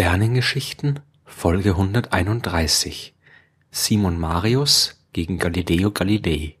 Sternengeschichten Folge 131 Simon Marius gegen Galileo Galilei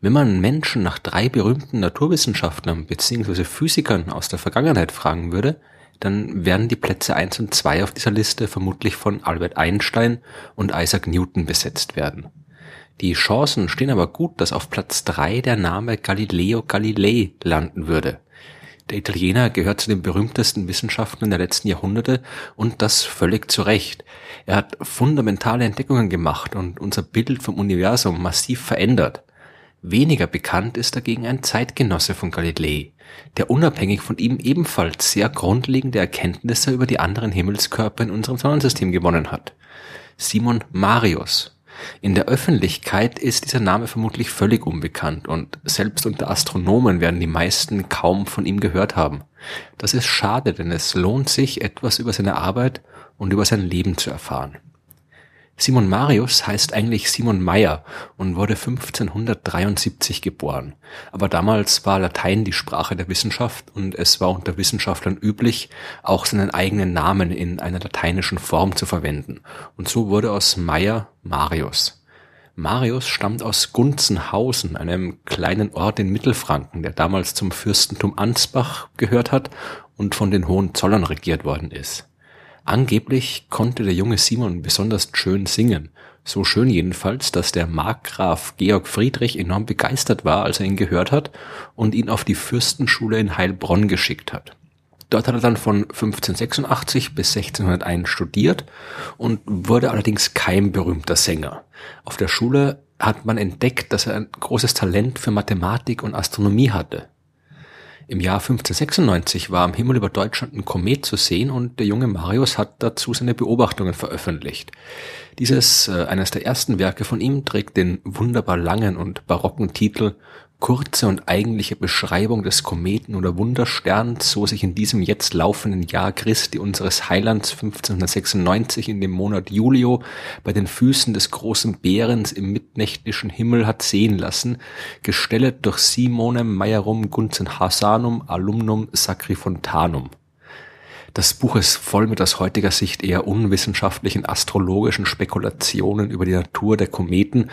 Wenn man Menschen nach drei berühmten Naturwissenschaftlern bzw. Physikern aus der Vergangenheit fragen würde, dann werden die Plätze 1 und 2 auf dieser Liste vermutlich von Albert Einstein und Isaac Newton besetzt werden. Die Chancen stehen aber gut, dass auf Platz 3 der Name Galileo Galilei landen würde. Der Italiener gehört zu den berühmtesten Wissenschaftlern der letzten Jahrhunderte und das völlig zu Recht. Er hat fundamentale Entdeckungen gemacht und unser Bild vom Universum massiv verändert. Weniger bekannt ist dagegen ein Zeitgenosse von Galilei, der unabhängig von ihm ebenfalls sehr grundlegende Erkenntnisse über die anderen Himmelskörper in unserem Sonnensystem gewonnen hat. Simon Marius in der Öffentlichkeit ist dieser Name vermutlich völlig unbekannt und selbst unter Astronomen werden die meisten kaum von ihm gehört haben. Das ist schade, denn es lohnt sich, etwas über seine Arbeit und über sein Leben zu erfahren. Simon Marius heißt eigentlich Simon Meyer und wurde 1573 geboren. Aber damals war Latein die Sprache der Wissenschaft und es war unter Wissenschaftlern üblich, auch seinen eigenen Namen in einer lateinischen Form zu verwenden. Und so wurde aus Meyer Marius. Marius stammt aus Gunzenhausen, einem kleinen Ort in Mittelfranken, der damals zum Fürstentum Ansbach gehört hat und von den Hohenzollern regiert worden ist. Angeblich konnte der junge Simon besonders schön singen. So schön jedenfalls, dass der Markgraf Georg Friedrich enorm begeistert war, als er ihn gehört hat und ihn auf die Fürstenschule in Heilbronn geschickt hat. Dort hat er dann von 1586 bis 1601 studiert und wurde allerdings kein berühmter Sänger. Auf der Schule hat man entdeckt, dass er ein großes Talent für Mathematik und Astronomie hatte. Im Jahr 1596 war am Himmel über Deutschland ein Komet zu sehen und der junge Marius hat dazu seine Beobachtungen veröffentlicht. Dieses, äh, eines der ersten Werke von ihm, trägt den wunderbar langen und barocken Titel kurze und eigentliche Beschreibung des Kometen oder Wundersterns, so sich in diesem jetzt laufenden Jahr Christi unseres Heilands 1596 in dem Monat Julio bei den Füßen des großen Bärens im mitnächtlichen Himmel hat sehen lassen, gestellet durch Simonem Maierum Gunzen Hasanum Alumnum Sacrifontanum. Das Buch ist voll mit aus heutiger Sicht eher unwissenschaftlichen astrologischen Spekulationen über die Natur der Kometen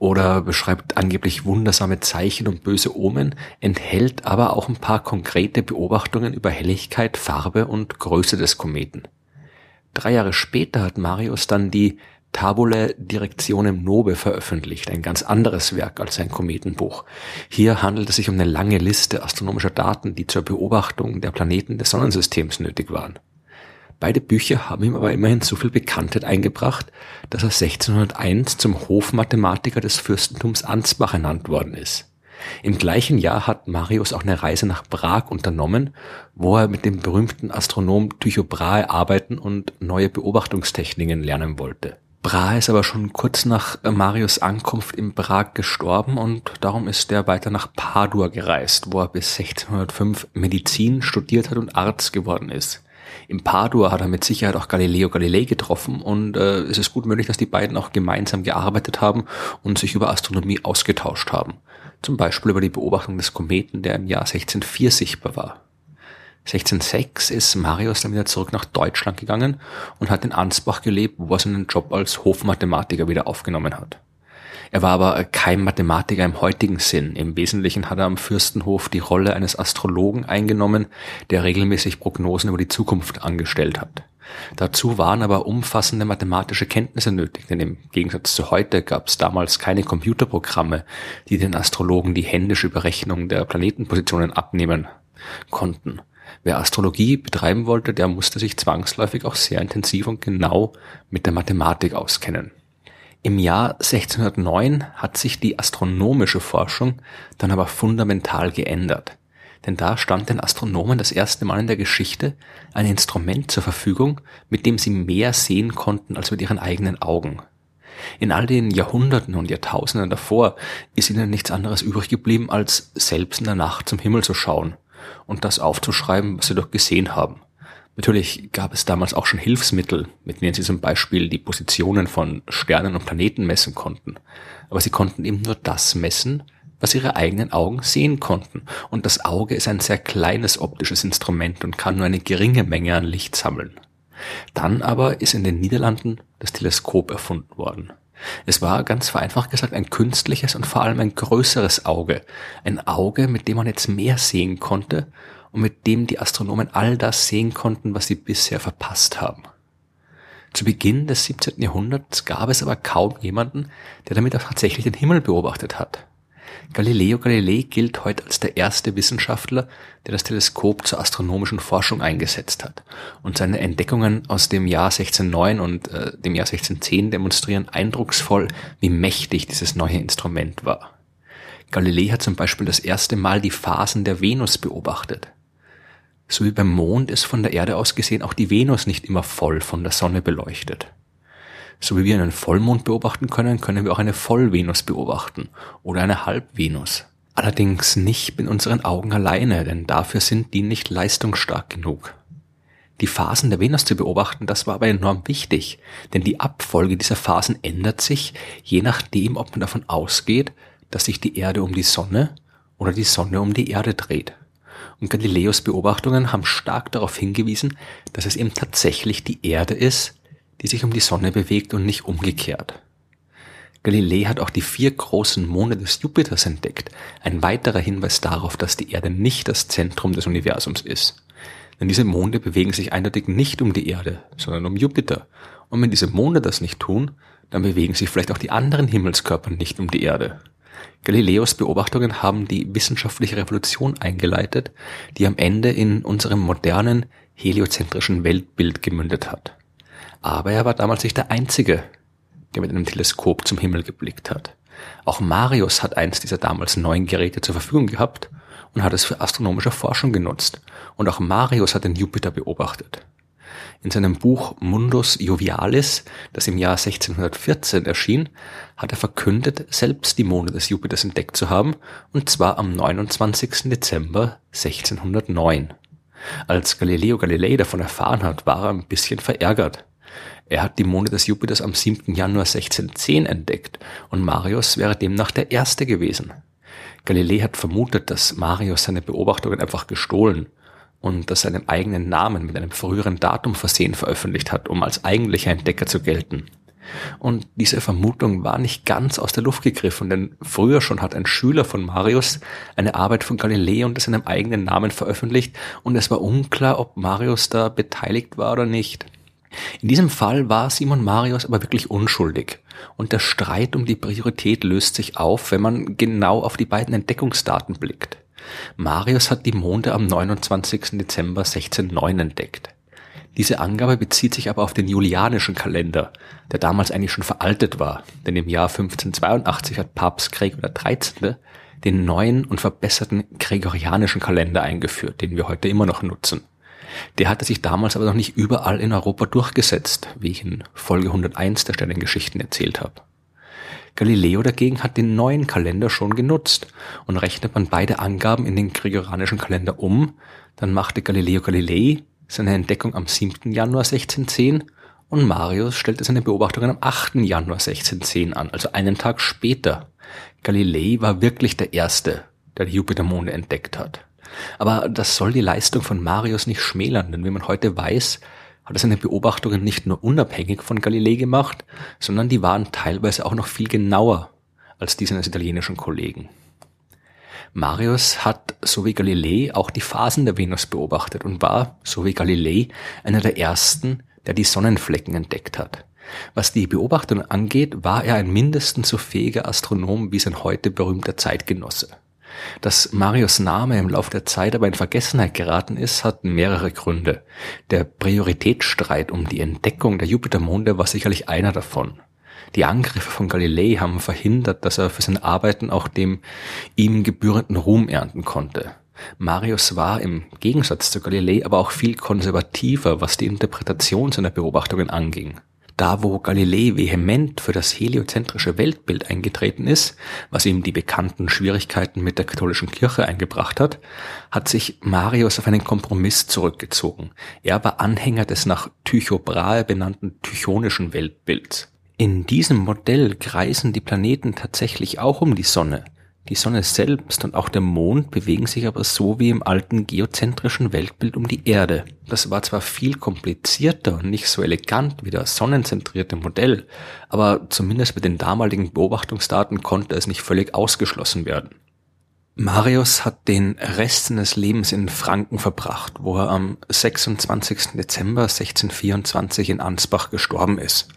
oder beschreibt angeblich wundersame Zeichen und böse Omen, enthält aber auch ein paar konkrete Beobachtungen über Helligkeit, Farbe und Größe des Kometen. Drei Jahre später hat Marius dann die Tabule Directionem Nobe veröffentlicht, ein ganz anderes Werk als sein Kometenbuch. Hier handelt es sich um eine lange Liste astronomischer Daten, die zur Beobachtung der Planeten des Sonnensystems nötig waren. Beide Bücher haben ihm aber immerhin so viel Bekanntheit eingebracht, dass er 1601 zum Hofmathematiker des Fürstentums Ansbach ernannt worden ist. Im gleichen Jahr hat Marius auch eine Reise nach Prag unternommen, wo er mit dem berühmten Astronom Tycho Brahe arbeiten und neue Beobachtungstechniken lernen wollte. Brahe ist aber schon kurz nach Marius Ankunft in Prag gestorben und darum ist er weiter nach Padua gereist, wo er bis 1605 Medizin studiert hat und Arzt geworden ist. In Padua hat er mit Sicherheit auch Galileo Galilei getroffen und äh, es ist gut möglich, dass die beiden auch gemeinsam gearbeitet haben und sich über Astronomie ausgetauscht haben. Zum Beispiel über die Beobachtung des Kometen, der im Jahr 1604 sichtbar war. 1606 ist Marius dann wieder zurück nach Deutschland gegangen und hat in Ansbach gelebt, wo er seinen Job als Hofmathematiker wieder aufgenommen hat. Er war aber kein Mathematiker im heutigen Sinn. Im Wesentlichen hat er am Fürstenhof die Rolle eines Astrologen eingenommen, der regelmäßig Prognosen über die Zukunft angestellt hat. Dazu waren aber umfassende mathematische Kenntnisse nötig, denn im Gegensatz zu heute gab es damals keine Computerprogramme, die den Astrologen die händische Berechnung der Planetenpositionen abnehmen konnten. Wer Astrologie betreiben wollte, der musste sich zwangsläufig auch sehr intensiv und genau mit der Mathematik auskennen. Im Jahr 1609 hat sich die astronomische Forschung dann aber fundamental geändert. Denn da stand den Astronomen das erste Mal in der Geschichte ein Instrument zur Verfügung, mit dem sie mehr sehen konnten als mit ihren eigenen Augen. In all den Jahrhunderten und Jahrtausenden davor ist ihnen nichts anderes übrig geblieben, als selbst in der Nacht zum Himmel zu schauen und das aufzuschreiben, was sie doch gesehen haben. Natürlich gab es damals auch schon Hilfsmittel, mit denen sie zum Beispiel die Positionen von Sternen und Planeten messen konnten. Aber sie konnten eben nur das messen, was ihre eigenen Augen sehen konnten. Und das Auge ist ein sehr kleines optisches Instrument und kann nur eine geringe Menge an Licht sammeln. Dann aber ist in den Niederlanden das Teleskop erfunden worden. Es war ganz vereinfacht gesagt ein künstliches und vor allem ein größeres Auge. Ein Auge, mit dem man jetzt mehr sehen konnte und mit dem die Astronomen all das sehen konnten, was sie bisher verpasst haben. Zu Beginn des 17. Jahrhunderts gab es aber kaum jemanden, der damit auch tatsächlich den Himmel beobachtet hat. Galileo Galilei gilt heute als der erste Wissenschaftler, der das Teleskop zur astronomischen Forschung eingesetzt hat. Und seine Entdeckungen aus dem Jahr 1609 und äh, dem Jahr 1610 demonstrieren eindrucksvoll, wie mächtig dieses neue Instrument war. Galilei hat zum Beispiel das erste Mal die Phasen der Venus beobachtet. So wie beim Mond ist von der Erde aus gesehen auch die Venus nicht immer voll von der Sonne beleuchtet. So wie wir einen Vollmond beobachten können, können wir auch eine Vollvenus beobachten oder eine Halbvenus. Allerdings nicht mit unseren Augen alleine, denn dafür sind die nicht leistungsstark genug. Die Phasen der Venus zu beobachten, das war aber enorm wichtig, denn die Abfolge dieser Phasen ändert sich, je nachdem, ob man davon ausgeht, dass sich die Erde um die Sonne oder die Sonne um die Erde dreht. Und Galileos Beobachtungen haben stark darauf hingewiesen, dass es eben tatsächlich die Erde ist, die sich um die Sonne bewegt und nicht umgekehrt. Galilei hat auch die vier großen Monde des Jupiters entdeckt, ein weiterer Hinweis darauf, dass die Erde nicht das Zentrum des Universums ist. Denn diese Monde bewegen sich eindeutig nicht um die Erde, sondern um Jupiter. Und wenn diese Monde das nicht tun, dann bewegen sich vielleicht auch die anderen Himmelskörper nicht um die Erde. Galileos Beobachtungen haben die wissenschaftliche Revolution eingeleitet, die am Ende in unserem modernen heliozentrischen Weltbild gemündet hat. Aber er war damals nicht der Einzige, der mit einem Teleskop zum Himmel geblickt hat. Auch Marius hat eins dieser damals neuen Geräte zur Verfügung gehabt und hat es für astronomische Forschung genutzt. Und auch Marius hat den Jupiter beobachtet. In seinem Buch Mundus Jovialis, das im Jahr 1614 erschien, hat er verkündet, selbst die Monde des Jupiters entdeckt zu haben, und zwar am 29. Dezember 1609. Als Galileo Galilei davon erfahren hat, war er ein bisschen verärgert. Er hat die Monde des Jupiters am 7. Januar 1610 entdeckt und Marius wäre demnach der Erste gewesen. Galilei hat vermutet, dass Marius seine Beobachtungen einfach gestohlen und dass seinem eigenen Namen mit einem früheren Datum versehen veröffentlicht hat, um als eigentlicher Entdecker zu gelten. Und diese Vermutung war nicht ganz aus der Luft gegriffen, denn früher schon hat ein Schüler von Marius eine Arbeit von Galilei unter seinem eigenen Namen veröffentlicht und es war unklar, ob Marius da beteiligt war oder nicht. In diesem Fall war Simon Marius aber wirklich unschuldig. Und der Streit um die Priorität löst sich auf, wenn man genau auf die beiden Entdeckungsdaten blickt. Marius hat die Monde am 29. Dezember 1609 entdeckt. Diese Angabe bezieht sich aber auf den julianischen Kalender, der damals eigentlich schon veraltet war, denn im Jahr 1582 hat Papst Gregor XIII. den neuen und verbesserten gregorianischen Kalender eingeführt, den wir heute immer noch nutzen. Der hatte sich damals aber noch nicht überall in Europa durchgesetzt, wie ich in Folge 101 der Sternengeschichten erzählt habe. Galileo dagegen hat den neuen Kalender schon genutzt und rechnet man beide Angaben in den gregorianischen Kalender um, dann machte Galileo Galilei seine Entdeckung am 7. Januar 1610 und Marius stellte seine Beobachtungen am 8. Januar 1610 an, also einen Tag später. Galilei war wirklich der Erste, der die Jupitermonde entdeckt hat. Aber das soll die Leistung von Marius nicht schmälern, denn wie man heute weiß, hat er seine Beobachtungen nicht nur unabhängig von Galilei gemacht, sondern die waren teilweise auch noch viel genauer als die seines italienischen Kollegen. Marius hat, so wie Galilei, auch die Phasen der Venus beobachtet und war, so wie Galilei, einer der ersten, der die Sonnenflecken entdeckt hat. Was die Beobachtung angeht, war er ein mindestens so fähiger Astronom wie sein heute berühmter Zeitgenosse. Dass Marius Name im Laufe der Zeit aber in Vergessenheit geraten ist, hat mehrere Gründe. Der Prioritätsstreit um die Entdeckung der Jupitermonde war sicherlich einer davon. Die Angriffe von Galilei haben verhindert, dass er für seine Arbeiten auch dem ihm gebührenden Ruhm ernten konnte. Marius war im Gegensatz zu Galilei aber auch viel konservativer, was die Interpretation seiner Beobachtungen anging. Da, wo Galilei vehement für das heliozentrische Weltbild eingetreten ist, was ihm die bekannten Schwierigkeiten mit der katholischen Kirche eingebracht hat, hat sich Marius auf einen Kompromiss zurückgezogen. Er war Anhänger des nach Tycho Brahe benannten tychonischen Weltbilds. In diesem Modell kreisen die Planeten tatsächlich auch um die Sonne, Die Sonne selbst und auch der Mond bewegen sich aber so wie im alten geozentrischen Weltbild um die Erde. Das war zwar viel komplizierter und nicht so elegant wie das sonnenzentrierte Modell, aber zumindest mit den damaligen Beobachtungsdaten konnte es nicht völlig ausgeschlossen werden. Marius hat den Rest seines Lebens in Franken verbracht, wo er am 26. Dezember 1624 in Ansbach gestorben ist.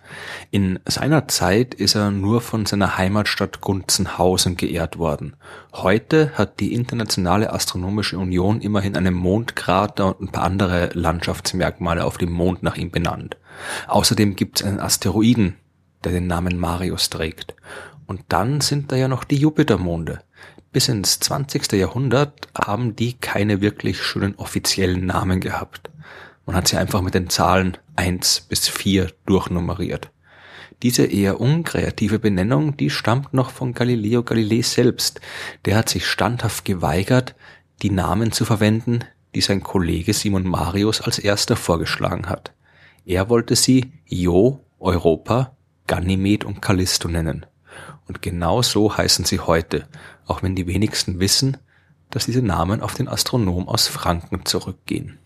In seiner Zeit ist er nur von seiner Heimatstadt Gunzenhausen geehrt worden. Heute hat die Internationale Astronomische Union immerhin einen Mondkrater und ein paar andere Landschaftsmerkmale auf dem Mond nach ihm benannt. Außerdem gibt es einen Asteroiden, der den Namen Marius trägt. Und dann sind da ja noch die Jupitermonde. Bis ins 20. Jahrhundert haben die keine wirklich schönen offiziellen Namen gehabt. Man hat sie einfach mit den Zahlen 1 bis 4 durchnummeriert. Diese eher unkreative Benennung, die stammt noch von Galileo Galilei selbst. Der hat sich standhaft geweigert, die Namen zu verwenden, die sein Kollege Simon Marius als erster vorgeschlagen hat. Er wollte sie Io, Europa, Ganymed und Callisto nennen. Und genau so heißen sie heute, auch wenn die wenigsten wissen, dass diese Namen auf den Astronom aus Franken zurückgehen